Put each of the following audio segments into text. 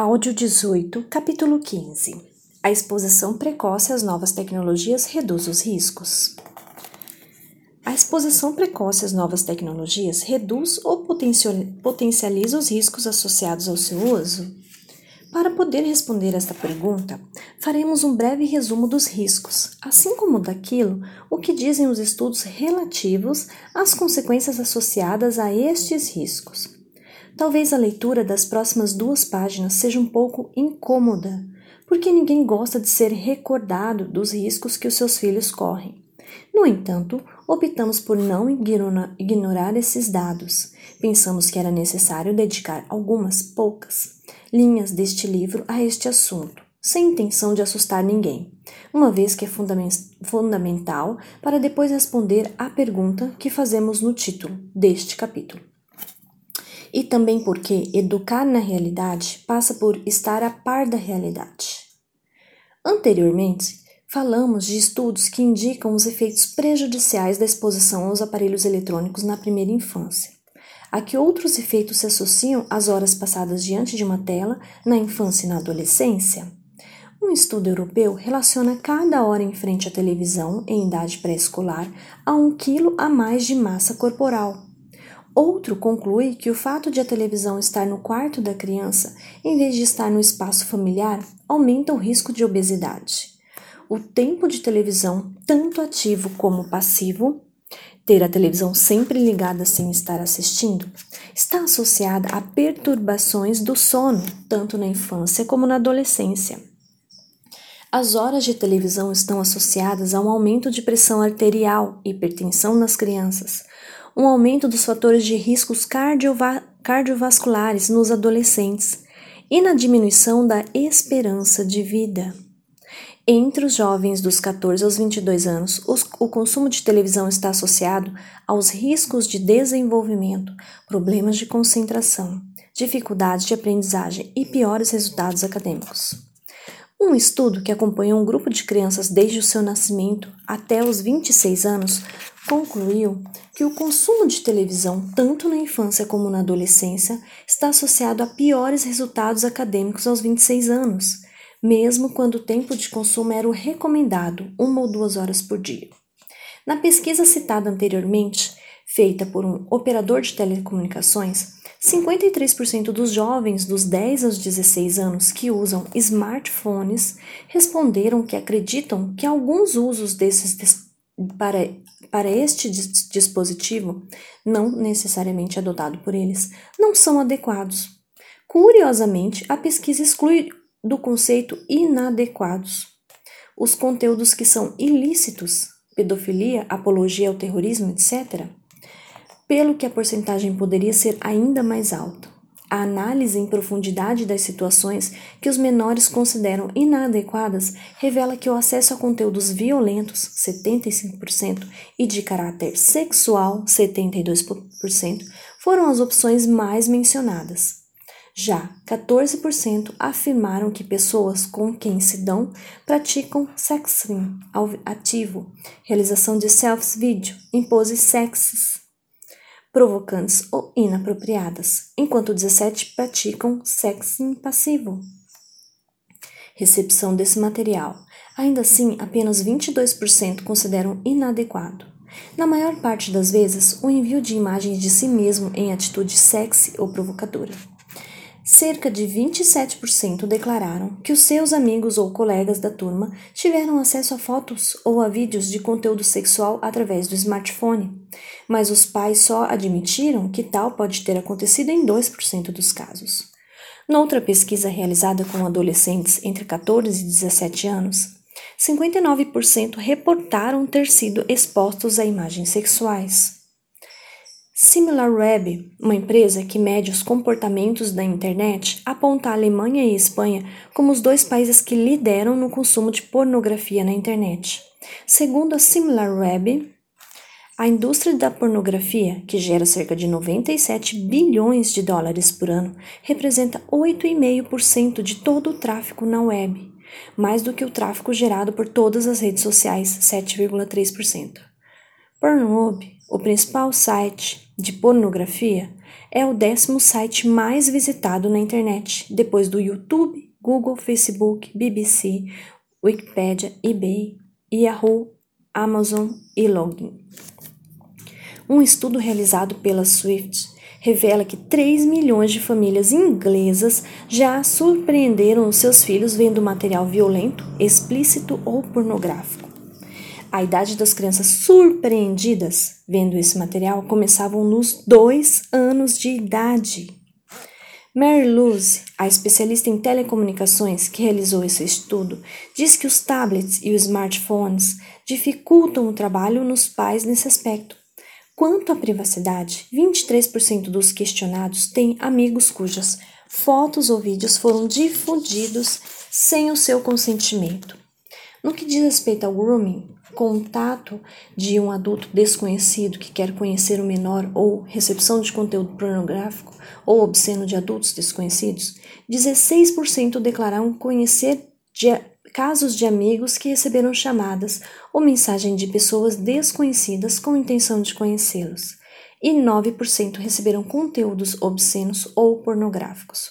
Áudio 18, capítulo 15. A exposição precoce às novas tecnologias reduz os riscos. A exposição precoce às novas tecnologias reduz ou potencializa os riscos associados ao seu uso? Para poder responder esta pergunta, faremos um breve resumo dos riscos, assim como daquilo o que dizem os estudos relativos às consequências associadas a estes riscos. Talvez a leitura das próximas duas páginas seja um pouco incômoda, porque ninguém gosta de ser recordado dos riscos que os seus filhos correm. No entanto, optamos por não ignorar esses dados. Pensamos que era necessário dedicar algumas poucas linhas deste livro a este assunto, sem intenção de assustar ninguém, uma vez que é fundamental para depois responder à pergunta que fazemos no título deste capítulo e também porque educar na realidade passa por estar a par da realidade. Anteriormente, falamos de estudos que indicam os efeitos prejudiciais da exposição aos aparelhos eletrônicos na primeira infância. A que outros efeitos se associam às horas passadas diante de uma tela na infância e na adolescência? Um estudo europeu relaciona cada hora em frente à televisão em idade pré-escolar a um quilo a mais de massa corporal, Outro conclui que o fato de a televisão estar no quarto da criança, em vez de estar no espaço familiar, aumenta o risco de obesidade. O tempo de televisão, tanto ativo como passivo, ter a televisão sempre ligada sem estar assistindo, está associada a perturbações do sono, tanto na infância como na adolescência. As horas de televisão estão associadas a um aumento de pressão arterial, hipertensão nas crianças, um aumento dos fatores de riscos cardiova cardiovasculares nos adolescentes e na diminuição da esperança de vida. Entre os jovens dos 14 aos 22 anos, os, o consumo de televisão está associado aos riscos de desenvolvimento, problemas de concentração, dificuldades de aprendizagem e piores resultados acadêmicos. Um estudo que acompanhou um grupo de crianças desde o seu nascimento até os 26 anos concluiu que o consumo de televisão, tanto na infância como na adolescência, está associado a piores resultados acadêmicos aos 26 anos, mesmo quando o tempo de consumo era o recomendado, uma ou duas horas por dia. Na pesquisa citada anteriormente, feita por um operador de telecomunicações, 53% dos jovens dos 10 aos 16 anos que usam smartphones responderam que acreditam que alguns usos desses para, para este dispositivo, não necessariamente adotado por eles, não são adequados. Curiosamente, a pesquisa exclui do conceito inadequados os conteúdos que são ilícitos, pedofilia, apologia ao terrorismo, etc., pelo que a porcentagem poderia ser ainda mais alta. A análise em profundidade das situações que os menores consideram inadequadas revela que o acesso a conteúdos violentos, 75%, e de caráter sexual, 72%, foram as opções mais mencionadas. Já 14% afirmaram que pessoas com quem se dão praticam sexting ativo, realização de self-vídeo em poses sexys provocantes ou inapropriadas, enquanto 17 praticam sexo passivo. Recepção desse material. Ainda assim, apenas 22% consideram inadequado. Na maior parte das vezes, o envio de imagens de si mesmo em atitude sexy ou provocadora cerca de 27% declararam que os seus amigos ou colegas da turma tiveram acesso a fotos ou a vídeos de conteúdo sexual através do smartphone, mas os pais só admitiram que tal pode ter acontecido em 2% dos casos. Noutra pesquisa realizada com adolescentes entre 14 e 17 anos, 59% reportaram ter sido expostos a imagens sexuais. SimilarWeb, uma empresa que mede os comportamentos da internet, aponta a Alemanha e a Espanha como os dois países que lideram no consumo de pornografia na internet. Segundo a SimilarWeb, a indústria da pornografia, que gera cerca de 97 bilhões de dólares por ano, representa 8,5% de todo o tráfego na web, mais do que o tráfego gerado por todas as redes sociais, 7,3%. Pornhub, o principal site de pornografia é o décimo site mais visitado na internet, depois do YouTube, Google, Facebook, BBC, Wikipedia, eBay, Yahoo, Amazon e Login. Um estudo realizado pela Swift revela que 3 milhões de famílias inglesas já surpreenderam os seus filhos vendo material violento, explícito ou pornográfico. A idade das crianças surpreendidas vendo esse material começavam nos dois anos de idade. Mary Luz, a especialista em telecomunicações que realizou esse estudo, diz que os tablets e os smartphones dificultam o trabalho nos pais nesse aspecto. Quanto à privacidade, 23% dos questionados têm amigos cujas fotos ou vídeos foram difundidos sem o seu consentimento. No que diz respeito ao grooming, contato de um adulto desconhecido que quer conhecer o menor ou recepção de conteúdo pornográfico ou obsceno de adultos desconhecidos, 16% declararam conhecer de casos de amigos que receberam chamadas ou mensagem de pessoas desconhecidas com intenção de conhecê-los, e 9% receberam conteúdos obscenos ou pornográficos.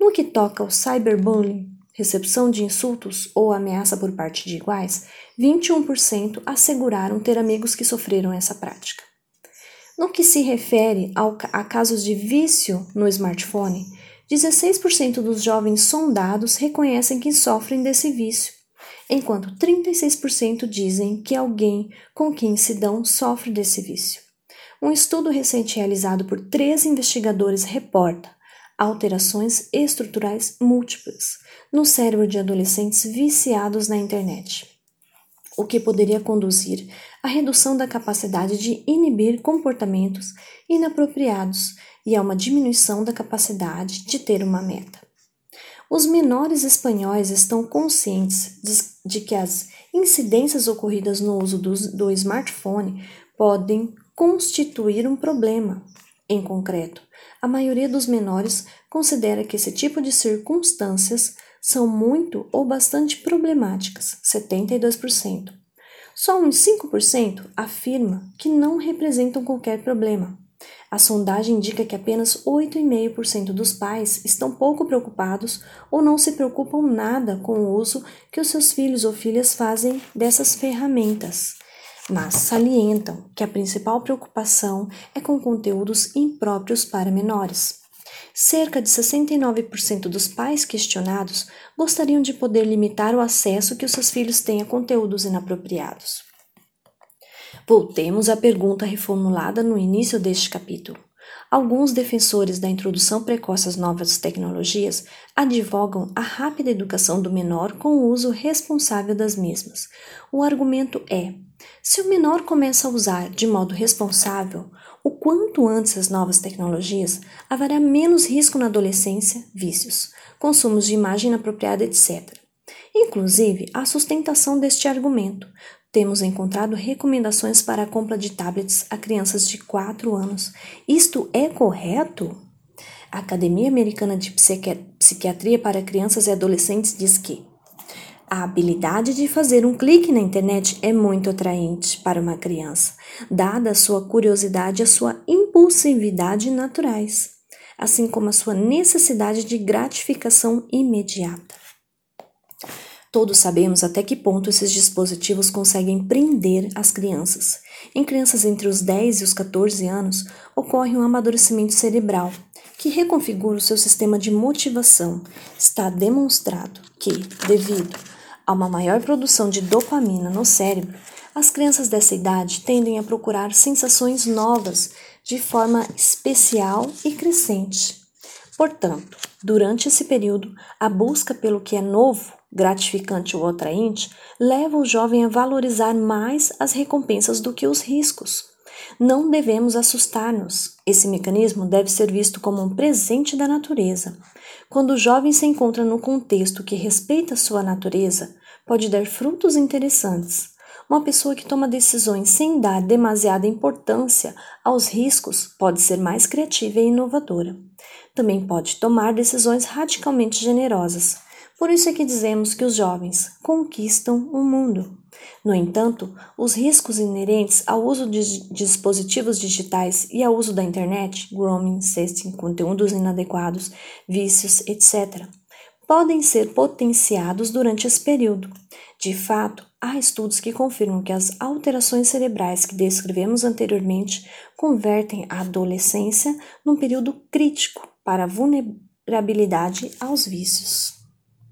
No que toca ao cyberbullying, recepção de insultos ou ameaça por parte de iguais, 21% asseguraram ter amigos que sofreram essa prática. No que se refere ao, a casos de vício no smartphone, 16% dos jovens sondados reconhecem que sofrem desse vício, enquanto 36% dizem que alguém com quem se dão sofre desse vício. Um estudo recente realizado por três investigadores reporta alterações estruturais múltiplas no cérebro de adolescentes viciados na internet, o que poderia conduzir à redução da capacidade de inibir comportamentos inapropriados e a uma diminuição da capacidade de ter uma meta. Os menores espanhóis estão conscientes de, que as incidências ocorridas no uso do smartphone podem constituir um problema. Em concreto, a maioria dos menores considera que esse tipo de circunstâncias são muito ou bastante problemáticas, 72%. Só uns 5% afirma que não representam qualquer problema. A sondagem indica que apenas 8,5% dos pais estão pouco preocupados ou não se preocupam nada com o uso que os seus filhos ou filhas fazem dessas ferramentas mas salientam que a principal preocupação é com conteúdos impróprios para menores. Cerca de 69% dos pais questionados gostariam de poder limitar o acesso que os seus filhos têm a conteúdos inapropriados. Voltemos à pergunta reformulada no início deste capítulo. Alguns defensores da introdução precoce às novas tecnologias advogam a rápida educação do menor com o uso responsável das mesmas. O argumento é: se o menor começa a usar de modo responsável, o quanto antes as novas tecnologias, haverá menos risco na adolescência, vícios, consumos de imagem inapropriada, etc. Inclusive, a sustentação deste argumento, temos encontrado recomendações para a compra de tablets a crianças de 4 anos. Isto é correto? A Academia Americana de Psiquiatria para Crianças e Adolescentes diz que a habilidade de fazer um clique na internet é muito atraente para uma criança, dada a sua curiosidade e a sua impulsividade naturais, assim como a sua necessidade de gratificação imediata. Todos sabemos até que ponto esses dispositivos conseguem prender as crianças. Em crianças entre os 10 e os 14 anos, ocorre um amadurecimento cerebral que reconfigura o seu sistema de motivação. Está demonstrado que, devido a uma maior produção de dopamina no cérebro, as crianças dessa idade tendem a procurar sensações novas de forma especial e crescente. Portanto, durante esse período, a busca pelo que é novo, gratificante ou atraente leva o jovem a valorizar mais as recompensas do que os riscos. Não devemos assustar-nos. Esse mecanismo deve ser visto como um presente da natureza. Quando o jovem se encontra no contexto que respeita sua natureza, pode dar frutos interessantes. Uma pessoa que toma decisões sem dar demasiada importância aos riscos pode ser mais criativa e inovadora. Também pode tomar decisões radicalmente generosas, Por isso é que dizemos que os jovens conquistam o mundo. No entanto, os riscos inerentes ao uso de dispositivos digitais e ao uso da internet, grooming, sexting, conteúdos inadequados, vícios, etc., podem ser potenciados durante esse período. De fato, há estudos que confirmam que as alterações cerebrais que descrevemos anteriormente convertem a adolescência num período crítico para a vulnerabilidade aos vícios.